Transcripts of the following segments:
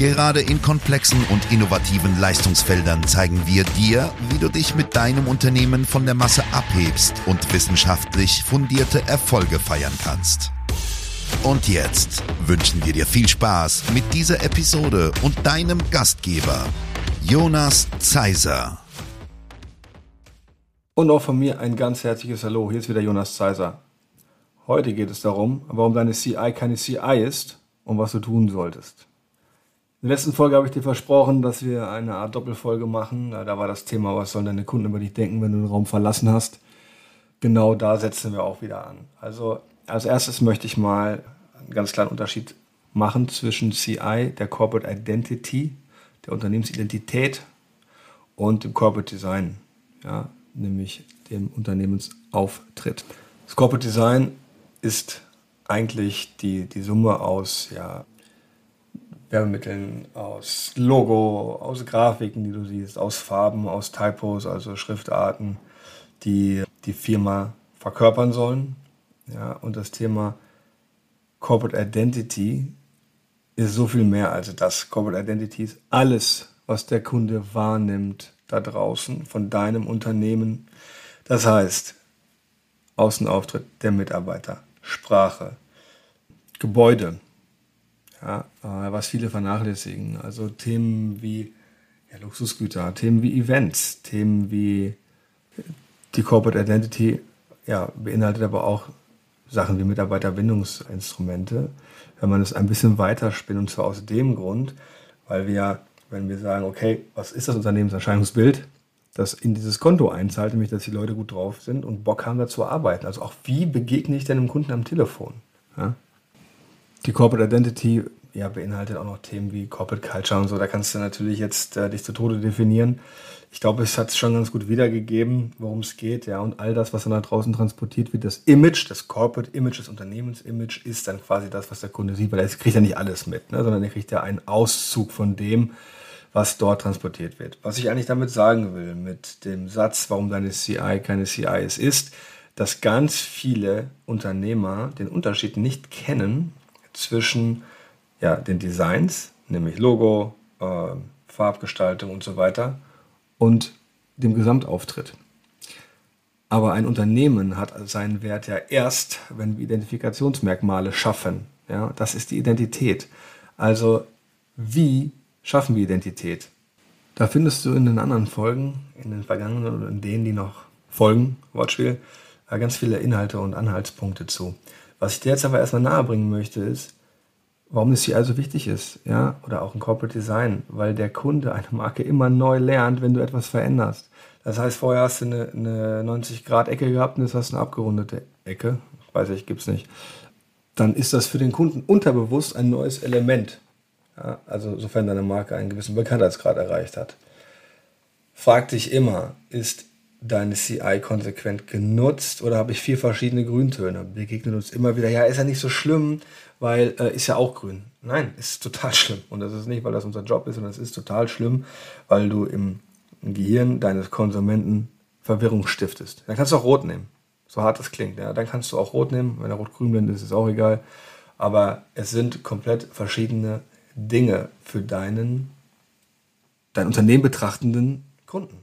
Gerade in komplexen und innovativen Leistungsfeldern zeigen wir dir, wie du dich mit deinem Unternehmen von der Masse abhebst und wissenschaftlich fundierte Erfolge feiern kannst. Und jetzt wünschen wir dir viel Spaß mit dieser Episode und deinem Gastgeber, Jonas Zeiser. Und auch von mir ein ganz herzliches Hallo. Hier ist wieder Jonas Zeiser. Heute geht es darum, warum deine CI keine CI ist und was du tun solltest. In der letzten Folge habe ich dir versprochen, dass wir eine Art Doppelfolge machen. Da war das Thema, was sollen deine Kunden über dich denken, wenn du den Raum verlassen hast. Genau da setzen wir auch wieder an. Also als erstes möchte ich mal einen ganz kleinen Unterschied machen zwischen CI, der Corporate Identity, der Unternehmensidentität und dem Corporate Design, ja, nämlich dem Unternehmensauftritt. Das Corporate Design ist eigentlich die, die Summe aus ja, Werbemitteln, aus Logo, aus Grafiken, die du siehst, aus Farben, aus Typos, also Schriftarten, die die Firma verkörpern sollen. Ja, und das Thema Corporate Identity ist so viel mehr als das. Corporate Identity ist alles, was der Kunde wahrnimmt da draußen von deinem Unternehmen. Das heißt, Außenauftritt der Mitarbeiter, Sprache, Gebäude, ja, äh, was viele vernachlässigen. Also Themen wie ja, Luxusgüter, Themen wie Events, Themen wie die Corporate Identity ja, beinhaltet aber auch Sachen wie Mitarbeiterbindungsinstrumente. Wenn man es ein bisschen weiterspinnt, und zwar aus dem Grund, weil wir, wenn wir sagen, okay, was ist das Unternehmenserscheinungsbild, das in dieses Konto einzahlt, nämlich dass die Leute gut drauf sind und Bock haben, dazu arbeiten. Also auch wie begegne ich denn dem Kunden am Telefon? Ja? Die Corporate Identity ja, beinhaltet auch noch Themen wie Corporate Culture und so. Da kannst du natürlich jetzt äh, dich zu Tode definieren. Ich glaube, es hat es schon ganz gut wiedergegeben, worum es geht. Ja, und all das, was dann da draußen transportiert wird, das Image, das Corporate Image, das Unternehmensimage, ist dann quasi das, was der Kunde sieht, weil er kriegt ja nicht alles mit, ne, sondern er kriegt ja einen Auszug von dem, was dort transportiert wird. Was ich eigentlich damit sagen will, mit dem Satz, warum deine CI keine CI ist, ist, dass ganz viele Unternehmer den Unterschied nicht kennen zwischen ja, den Designs, nämlich Logo, äh, Farbgestaltung und so weiter, und dem Gesamtauftritt. Aber ein Unternehmen hat seinen Wert ja erst, wenn wir Identifikationsmerkmale schaffen. Ja, das ist die Identität. Also wie schaffen wir Identität? Da findest du in den anderen Folgen, in den vergangenen oder in denen, die noch folgen, Wortspiel, äh, ganz viele Inhalte und Anhaltspunkte zu. Was ich dir jetzt aber erstmal nahebringen möchte, ist, warum es hier also wichtig ist, ja, oder auch ein Corporate Design, weil der Kunde eine Marke immer neu lernt, wenn du etwas veränderst. Das heißt, vorher hast du eine, eine 90-Grad-Ecke gehabt und jetzt hast du eine abgerundete Ecke. Weiß ich, gibt's nicht. Dann ist das für den Kunden unterbewusst ein neues Element. Ja, also sofern deine Marke einen gewissen Bekanntheitsgrad erreicht hat. Frag dich immer, ist deine CI konsequent genutzt oder habe ich vier verschiedene Grüntöne? Begegnen uns immer wieder, ja, ist ja nicht so schlimm, weil äh, ist ja auch grün. Nein, ist total schlimm. Und das ist nicht, weil das unser Job ist, sondern es ist total schlimm, weil du im, im Gehirn deines Konsumenten Verwirrung stiftest. Dann kannst du auch rot nehmen. So hart das klingt. Ja. Dann kannst du auch rot nehmen. Wenn er rot-grün blendet, ist es auch egal. Aber es sind komplett verschiedene Dinge für deinen, dein Unternehmen betrachtenden Kunden.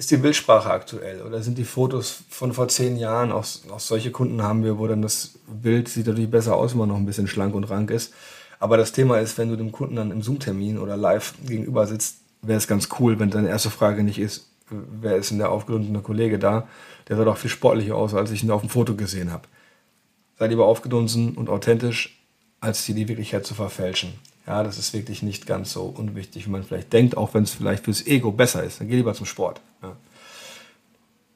Ist die Bildsprache aktuell oder sind die Fotos von vor zehn Jahren, auch, auch solche Kunden haben wir, wo dann das Bild sieht natürlich besser aus, wenn man noch ein bisschen schlank und rank ist. Aber das Thema ist, wenn du dem Kunden dann im Zoom-Termin oder live gegenüber sitzt, wäre es ganz cool, wenn deine erste Frage nicht ist, wer ist denn der aufgedunstene Kollege da? Der sah doch viel sportlicher aus, als ich ihn auf dem Foto gesehen habe. Sei lieber aufgedunsen und authentisch, als dir die Wirklichkeit zu verfälschen. Ja, das ist wirklich nicht ganz so unwichtig, wie man vielleicht denkt, auch wenn es vielleicht fürs Ego besser ist. Dann geh lieber zum Sport. Ja.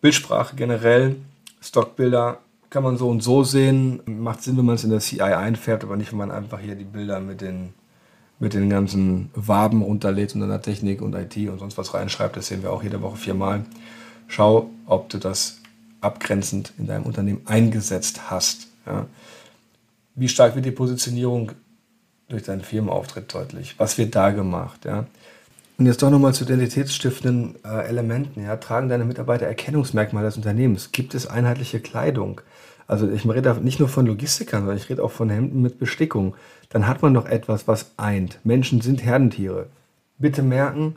Bildsprache generell, Stockbilder kann man so und so sehen. Macht Sinn, wenn man es in der CI einfärbt, aber nicht, wenn man einfach hier die Bilder mit den, mit den ganzen Waben runterlädt und dann der Technik und IT und sonst was reinschreibt. Das sehen wir auch jede Woche viermal. Schau, ob du das abgrenzend in deinem Unternehmen eingesetzt hast. Ja. Wie stark wird die Positionierung durch deinen Firmenauftritt deutlich? Was wird da gemacht? Ja? Und jetzt doch nochmal zu identitätsstiftenden äh, Elementen. Ja? Tragen deine Mitarbeiter Erkennungsmerkmale des Unternehmens? Gibt es einheitliche Kleidung? Also ich rede nicht nur von Logistikern, sondern ich rede auch von Hemden mit Bestickung. Dann hat man doch etwas, was eint. Menschen sind Herdentiere. Bitte merken,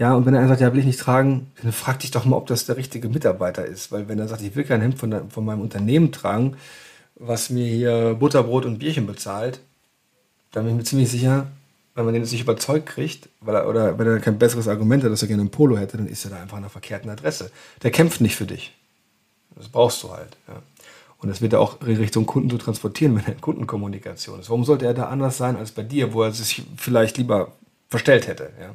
ja, und wenn er sagt, ja, will ich nicht tragen, dann frag dich doch mal, ob das der richtige Mitarbeiter ist. Weil wenn er sagt, ich will kein Hemd von, von meinem Unternehmen tragen, was mir hier Butterbrot und Bierchen bezahlt, dann bin ich mir ziemlich sicher, wenn man den jetzt nicht überzeugt kriegt, weil er, oder wenn er kein besseres Argument hat, dass er gerne ein Polo hätte, dann ist er da einfach an der verkehrten Adresse. Der kämpft nicht für dich. Das brauchst du halt. Ja. Und das wird er auch in Richtung Kunden zu transportieren, wenn er in Kundenkommunikation ist. Warum sollte er da anders sein als bei dir, wo er sich vielleicht lieber verstellt hätte? Ja.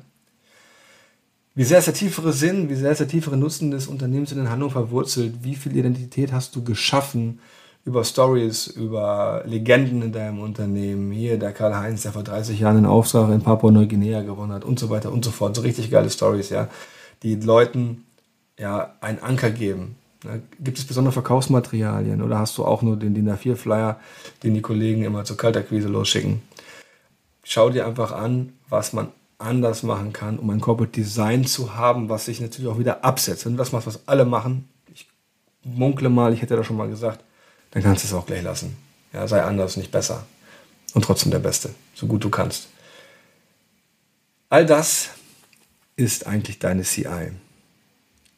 Wie sehr ist der tiefere Sinn, wie sehr ist der tiefere Nutzen des Unternehmens in den Handlungen verwurzelt? Wie viel Identität hast du geschaffen über Stories, über Legenden in deinem Unternehmen? Hier der Karl-Heinz, der vor 30 Jahren einen Auftrag in Papua-Neuguinea gewonnen hat und so weiter und so fort. So richtig geile Stories, ja, die Leuten ja einen Anker geben. Gibt es besondere Verkaufsmaterialien oder hast du auch nur den DIN A4-Flyer, den die Kollegen immer zur Kaltakquise losschicken? Schau dir einfach an, was man anders machen kann, um ein Corporate Design zu haben, was sich natürlich auch wieder absetzt. Wenn du das machst, was alle machen, ich munkle mal, ich hätte da schon mal gesagt, dann kannst du es auch gleich lassen. Ja, sei anders, nicht besser. Und trotzdem der Beste, so gut du kannst. All das ist eigentlich deine CI.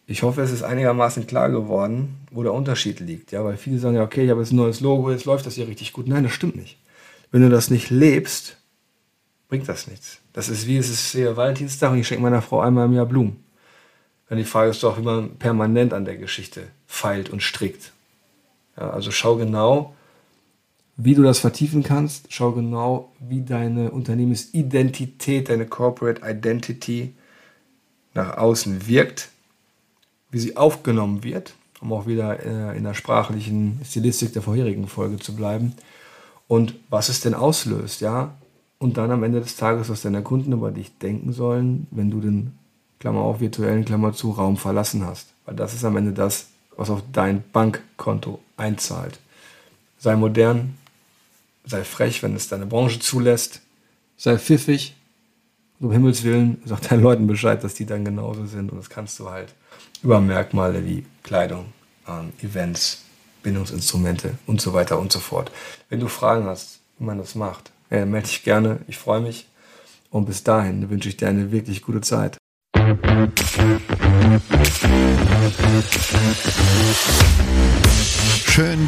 Ich hoffe, es ist einigermaßen klar geworden, wo der Unterschied liegt. Ja, weil viele sagen ja, okay, ich habe jetzt ein neues Logo, jetzt läuft das hier richtig gut. Nein, das stimmt nicht. Wenn du das nicht lebst, bringt das nichts. Das ist wie es ist hier Valentinstag und ich schenke meiner Frau einmal im Jahr Blumen. Dann die Frage ist doch, wie man permanent an der Geschichte feilt und strickt. Ja, also schau genau, wie du das vertiefen kannst. Schau genau, wie deine Unternehmensidentität, deine Corporate Identity nach außen wirkt, wie sie aufgenommen wird, um auch wieder äh, in der sprachlichen Stilistik der vorherigen Folge zu bleiben. Und was es denn auslöst, ja, und dann am Ende des Tages, was deine Kunden über dich denken sollen, wenn du den Klammer auf virtuellen Klammer zu Raum verlassen hast. Weil das ist am Ende das, was auf dein Bankkonto einzahlt. Sei modern, sei frech, wenn es deine Branche zulässt, sei pfiffig. Um Himmels Willen, sag deinen Leuten Bescheid, dass die dann genauso sind. Und das kannst du halt über Merkmale wie Kleidung, ähm, Events, Bindungsinstrumente und so weiter und so fort. Wenn du Fragen hast, wie man das macht, äh, melde dich gerne. Ich freue mich. Und bis dahin wünsche ich dir eine wirklich gute Zeit.